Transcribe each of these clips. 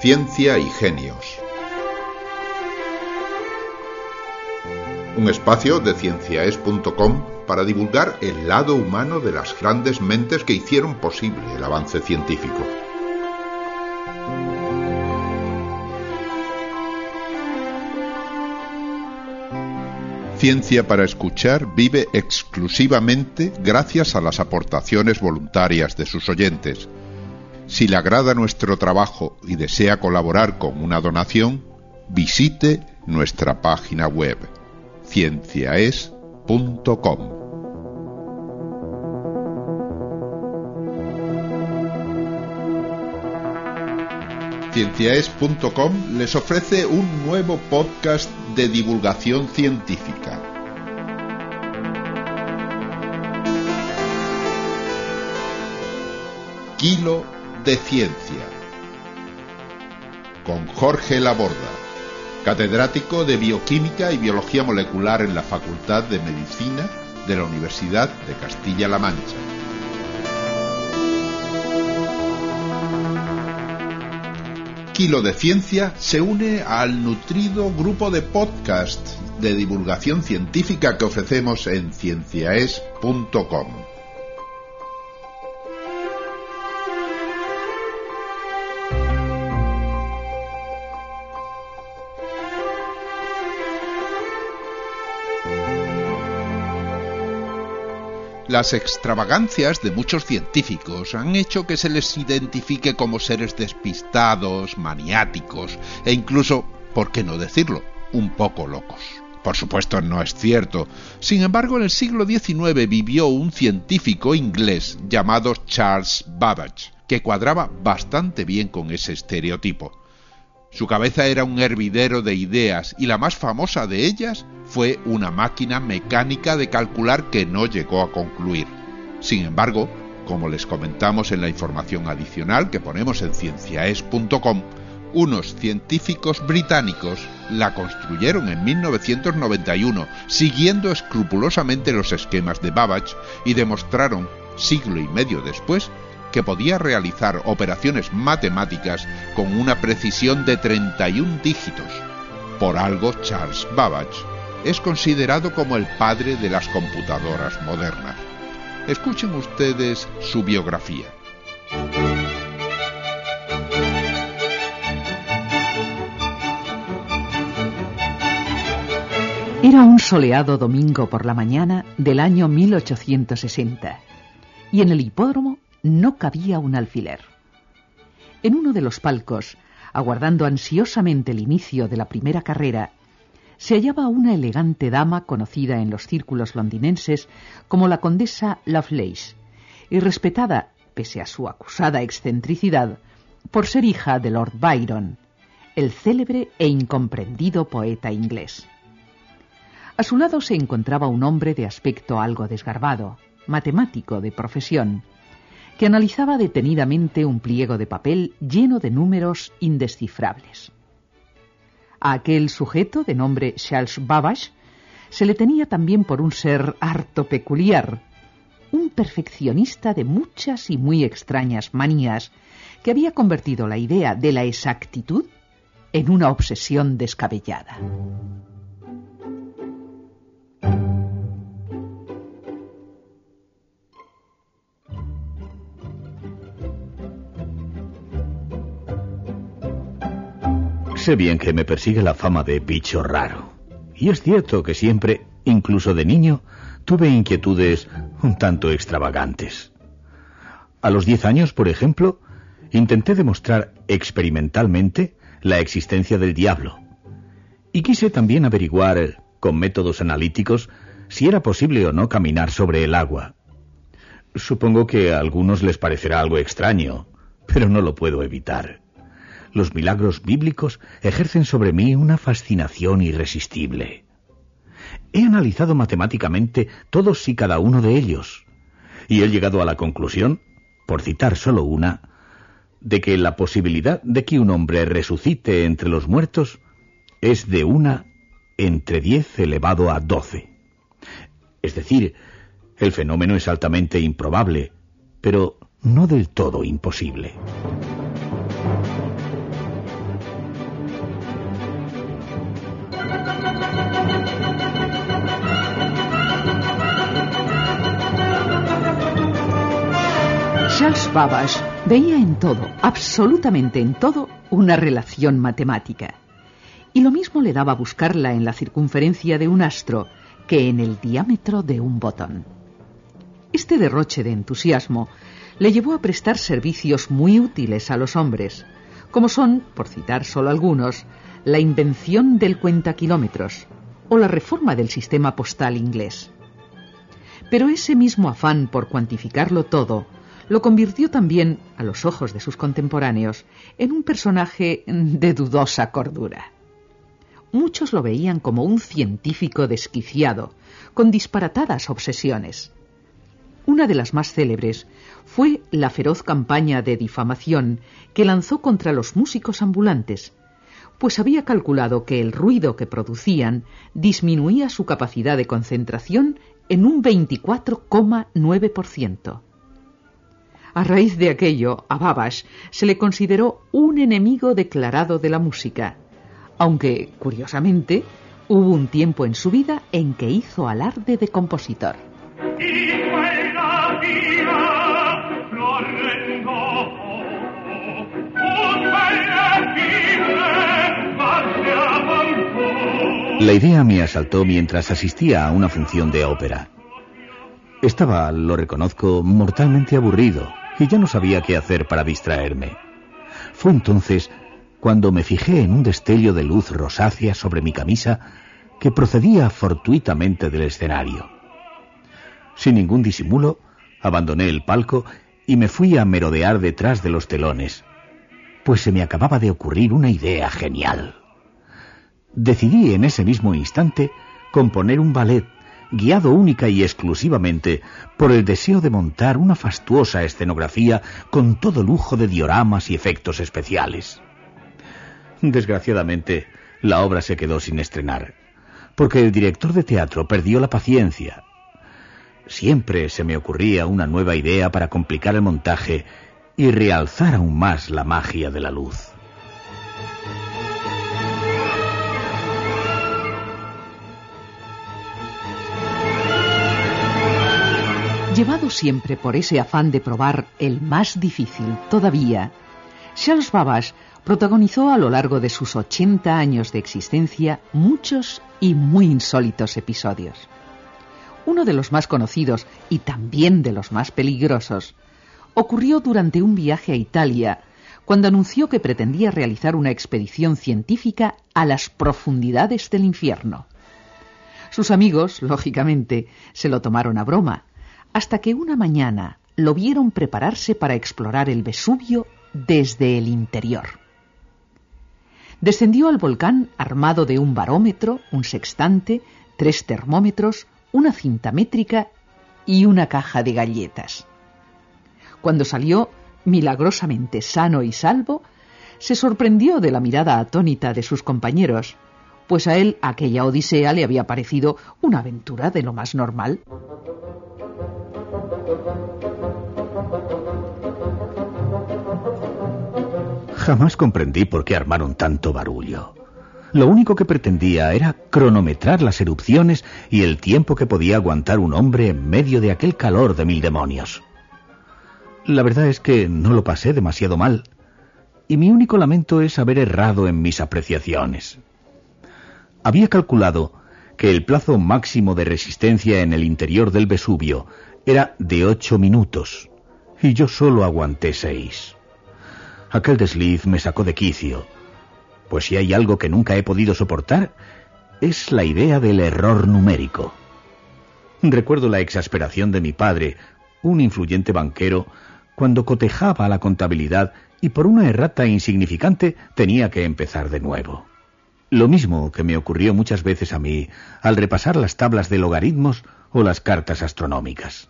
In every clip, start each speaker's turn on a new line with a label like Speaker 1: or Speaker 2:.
Speaker 1: Ciencia y Genios. Un espacio de cienciaes.com para divulgar el lado humano de las grandes mentes que hicieron posible el avance científico. Ciencia para Escuchar vive exclusivamente gracias a las aportaciones voluntarias de sus oyentes. Si le agrada nuestro trabajo y desea colaborar con una donación, visite nuestra página web cienciaes.com. Cienciaes.com les ofrece un nuevo podcast de divulgación científica. Kilo de Ciencia. Con Jorge Laborda, catedrático de Bioquímica y Biología Molecular en la Facultad de Medicina de la Universidad de Castilla-La Mancha. Kilo de Ciencia se une al nutrido grupo de podcast de divulgación científica que ofrecemos en cienciaes.com. Las extravagancias de muchos científicos han hecho que se les identifique como seres despistados, maniáticos e incluso, por qué no decirlo, un poco locos. Por supuesto no es cierto. Sin embargo, en el siglo XIX vivió un científico inglés llamado Charles Babbage, que cuadraba bastante bien con ese estereotipo. Su cabeza era un hervidero de ideas y la más famosa de ellas fue una máquina mecánica de calcular que no llegó a concluir. Sin embargo, como les comentamos en la información adicional que ponemos en cienciaes.com, unos científicos británicos la construyeron en 1991 siguiendo escrupulosamente los esquemas de Babbage y demostraron, siglo y medio después, que podía realizar operaciones matemáticas con una precisión de 31 dígitos. Por algo Charles Babbage es considerado como el padre de las computadoras modernas. Escuchen ustedes su biografía.
Speaker 2: Era un soleado domingo por la mañana del año 1860 y en el hipódromo no cabía un alfiler. En uno de los palcos, aguardando ansiosamente el inicio de la primera carrera, se hallaba una elegante dama conocida en los círculos londinenses como la condesa Lovelace, y respetada, pese a su acusada excentricidad, por ser hija de Lord Byron, el célebre e incomprendido poeta inglés. A su lado se encontraba un hombre de aspecto algo desgarbado, matemático de profesión, que analizaba detenidamente un pliego de papel lleno de números indescifrables. A aquel sujeto, de nombre Charles Babbage, se le tenía también por un ser harto peculiar, un perfeccionista de muchas y muy extrañas manías, que había convertido la idea de la exactitud en una obsesión descabellada.
Speaker 3: Sé bien que me persigue la fama de bicho raro. Y es cierto que siempre, incluso de niño, tuve inquietudes un tanto extravagantes. A los diez años, por ejemplo, intenté demostrar experimentalmente la existencia del diablo. Y quise también averiguar, con métodos analíticos, si era posible o no caminar sobre el agua. Supongo que a algunos les parecerá algo extraño, pero no lo puedo evitar los milagros bíblicos ejercen sobre mí una fascinación irresistible. He analizado matemáticamente todos y cada uno de ellos, y he llegado a la conclusión, por citar solo una, de que la posibilidad de que un hombre resucite entre los muertos es de una entre diez elevado a doce. Es decir, el fenómeno es altamente improbable, pero no del todo imposible.
Speaker 2: Charles veía en todo, absolutamente en todo, una relación matemática. Y lo mismo le daba buscarla en la circunferencia de un astro que en el diámetro de un botón. Este derroche de entusiasmo le llevó a prestar servicios muy útiles a los hombres, como son, por citar solo algunos, la invención del cuentakilómetros o la reforma del sistema postal inglés. Pero ese mismo afán por cuantificarlo todo lo convirtió también, a los ojos de sus contemporáneos, en un personaje de dudosa cordura. Muchos lo veían como un científico desquiciado, con disparatadas obsesiones. Una de las más célebres fue la feroz campaña de difamación que lanzó contra los músicos ambulantes, pues había calculado que el ruido que producían disminuía su capacidad de concentración en un 24,9%. A raíz de aquello, a Babash se le consideró un enemigo declarado de la música, aunque, curiosamente, hubo un tiempo en su vida en que hizo alarde de compositor.
Speaker 3: La idea me asaltó mientras asistía a una función de ópera. Estaba, lo reconozco, mortalmente aburrido y ya no sabía qué hacer para distraerme. Fue entonces cuando me fijé en un destello de luz rosácea sobre mi camisa que procedía fortuitamente del escenario. Sin ningún disimulo, abandoné el palco y me fui a merodear detrás de los telones, pues se me acababa de ocurrir una idea genial. Decidí en ese mismo instante componer un ballet guiado única y exclusivamente por el deseo de montar una fastuosa escenografía con todo lujo de dioramas y efectos especiales. Desgraciadamente, la obra se quedó sin estrenar, porque el director de teatro perdió la paciencia. Siempre se me ocurría una nueva idea para complicar el montaje y realzar aún más la magia de la luz.
Speaker 2: Llevado siempre por ese afán de probar el más difícil todavía, Charles Babbage protagonizó a lo largo de sus 80 años de existencia muchos y muy insólitos episodios. Uno de los más conocidos y también de los más peligrosos ocurrió durante un viaje a Italia, cuando anunció que pretendía realizar una expedición científica a las profundidades del infierno. Sus amigos, lógicamente, se lo tomaron a broma hasta que una mañana lo vieron prepararse para explorar el Vesubio desde el interior. Descendió al volcán armado de un barómetro, un sextante, tres termómetros, una cinta métrica y una caja de galletas. Cuando salió, milagrosamente sano y salvo, se sorprendió de la mirada atónita de sus compañeros, pues a él aquella odisea le había parecido una aventura de lo más normal.
Speaker 3: Jamás comprendí por qué armaron tanto barullo. Lo único que pretendía era cronometrar las erupciones y el tiempo que podía aguantar un hombre en medio de aquel calor de mil demonios. La verdad es que no lo pasé demasiado mal, y mi único lamento es haber errado en mis apreciaciones. Había calculado que el plazo máximo de resistencia en el interior del Vesubio era de ocho minutos, y yo solo aguanté seis. Aquel desliz me sacó de quicio, pues si hay algo que nunca he podido soportar, es la idea del error numérico. Recuerdo la exasperación de mi padre, un influyente banquero, cuando cotejaba la contabilidad y por una errata insignificante tenía que empezar de nuevo. Lo mismo que me ocurrió muchas veces a mí al repasar las tablas de logaritmos o las cartas astronómicas.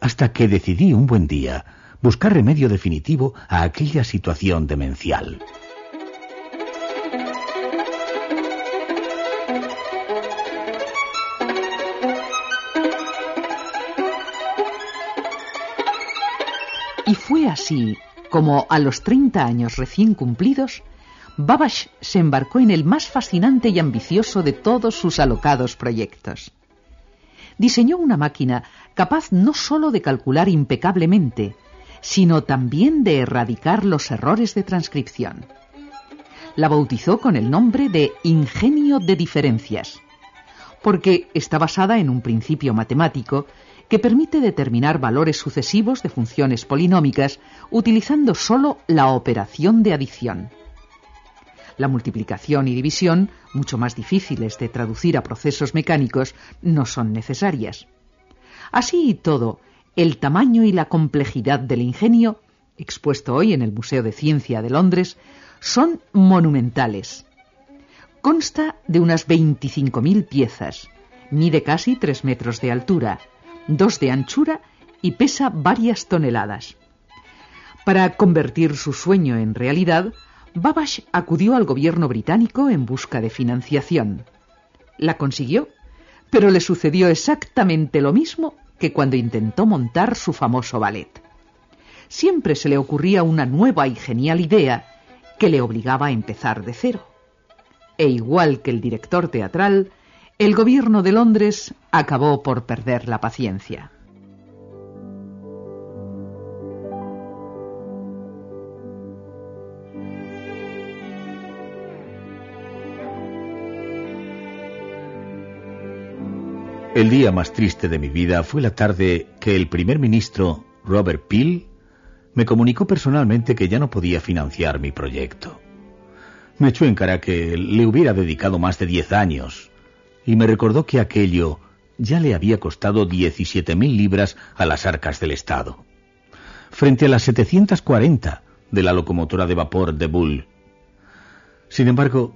Speaker 3: Hasta que decidí un buen día buscar remedio definitivo a aquella situación demencial.
Speaker 2: Y fue así como a los 30 años recién cumplidos Babbage se embarcó en el más fascinante y ambicioso de todos sus alocados proyectos. Diseñó una máquina capaz no sólo de calcular impecablemente, sino también de erradicar los errores de transcripción. La bautizó con el nombre de ingenio de diferencias, porque está basada en un principio matemático que permite determinar valores sucesivos de funciones polinómicas utilizando solo la operación de adición. La multiplicación y división, mucho más difíciles de traducir a procesos mecánicos, no son necesarias. Así y todo, el tamaño y la complejidad del ingenio, expuesto hoy en el Museo de Ciencia de Londres, son monumentales. Consta de unas 25.000 piezas, mide casi 3 metros de altura, 2 de anchura y pesa varias toneladas. Para convertir su sueño en realidad, Babbage acudió al gobierno británico en busca de financiación. La consiguió, pero le sucedió exactamente lo mismo que cuando intentó montar su famoso ballet. Siempre se le ocurría una nueva y genial idea que le obligaba a empezar de cero. E igual que el director teatral, el gobierno de Londres acabó por perder la paciencia.
Speaker 3: El día más triste de mi vida fue la tarde que el primer ministro, Robert Peel, me comunicó personalmente que ya no podía financiar mi proyecto. Me echó en cara que le hubiera dedicado más de diez años y me recordó que aquello ya le había costado 17.000 libras a las arcas del Estado, frente a las 740 de la locomotora de vapor de Bull. Sin embargo,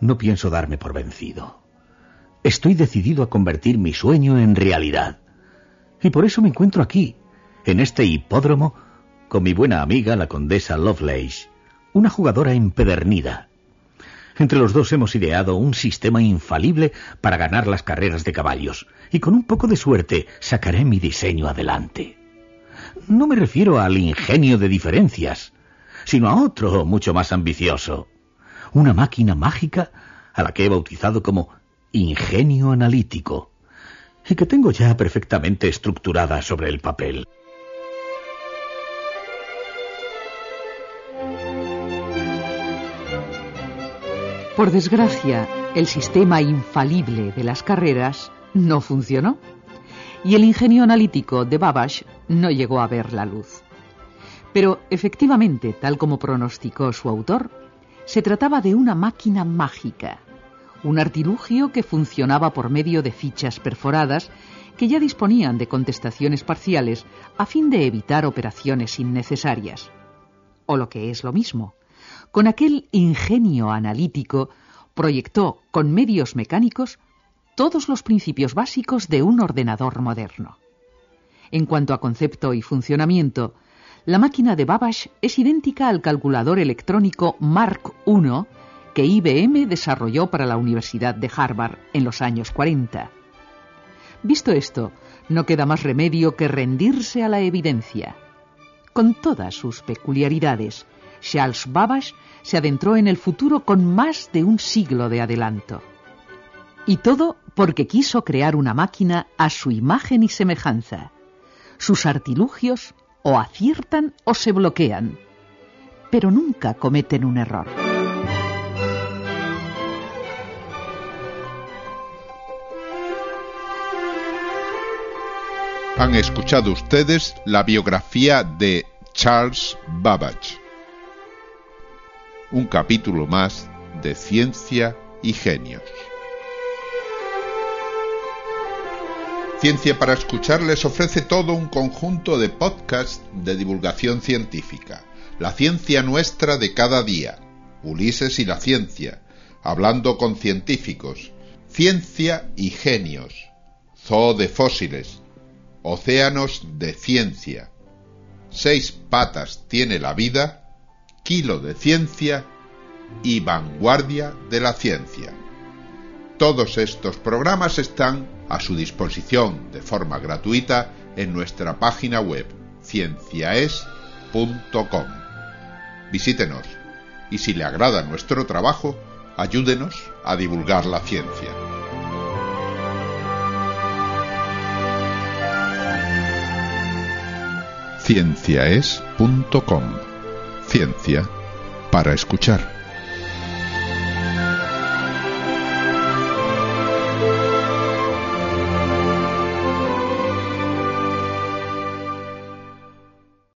Speaker 3: no pienso darme por vencido. Estoy decidido a convertir mi sueño en realidad. Y por eso me encuentro aquí, en este hipódromo, con mi buena amiga, la condesa Lovelace, una jugadora empedernida. Entre los dos hemos ideado un sistema infalible para ganar las carreras de caballos, y con un poco de suerte sacaré mi diseño adelante. No me refiero al ingenio de diferencias, sino a otro mucho más ambicioso. Una máquina mágica a la que he bautizado como ingenio analítico, y que tengo ya perfectamente estructurada sobre el papel.
Speaker 2: Por desgracia, el sistema infalible de las carreras no funcionó y el ingenio analítico de Babbage no llegó a ver la luz. Pero efectivamente, tal como pronosticó su autor, se trataba de una máquina mágica un artilugio que funcionaba por medio de fichas perforadas que ya disponían de contestaciones parciales a fin de evitar operaciones innecesarias. O lo que es lo mismo, con aquel ingenio analítico proyectó con medios mecánicos todos los principios básicos de un ordenador moderno. En cuanto a concepto y funcionamiento, la máquina de Babbage es idéntica al calculador electrónico Mark I que IBM desarrolló para la Universidad de Harvard en los años 40. Visto esto, no queda más remedio que rendirse a la evidencia. Con todas sus peculiaridades, Charles Babbage se adentró en el futuro con más de un siglo de adelanto. Y todo porque quiso crear una máquina a su imagen y semejanza. Sus artilugios o aciertan o se bloquean, pero nunca cometen un error.
Speaker 1: Han escuchado ustedes la biografía de Charles Babbage. Un capítulo más de Ciencia y Genios. Ciencia para Escuchar les ofrece todo un conjunto de podcasts de divulgación científica. La ciencia nuestra de cada día. Ulises y la ciencia. Hablando con científicos. Ciencia y Genios. Zoo de fósiles Océanos de ciencia. Seis patas tiene la vida, kilo de ciencia y vanguardia de la ciencia. Todos estos programas están a su disposición de forma gratuita en nuestra página web cienciaes.com. Visítenos y si le agrada nuestro trabajo, ayúdenos a divulgar la ciencia. cienciaes.com. Ciencia para escuchar.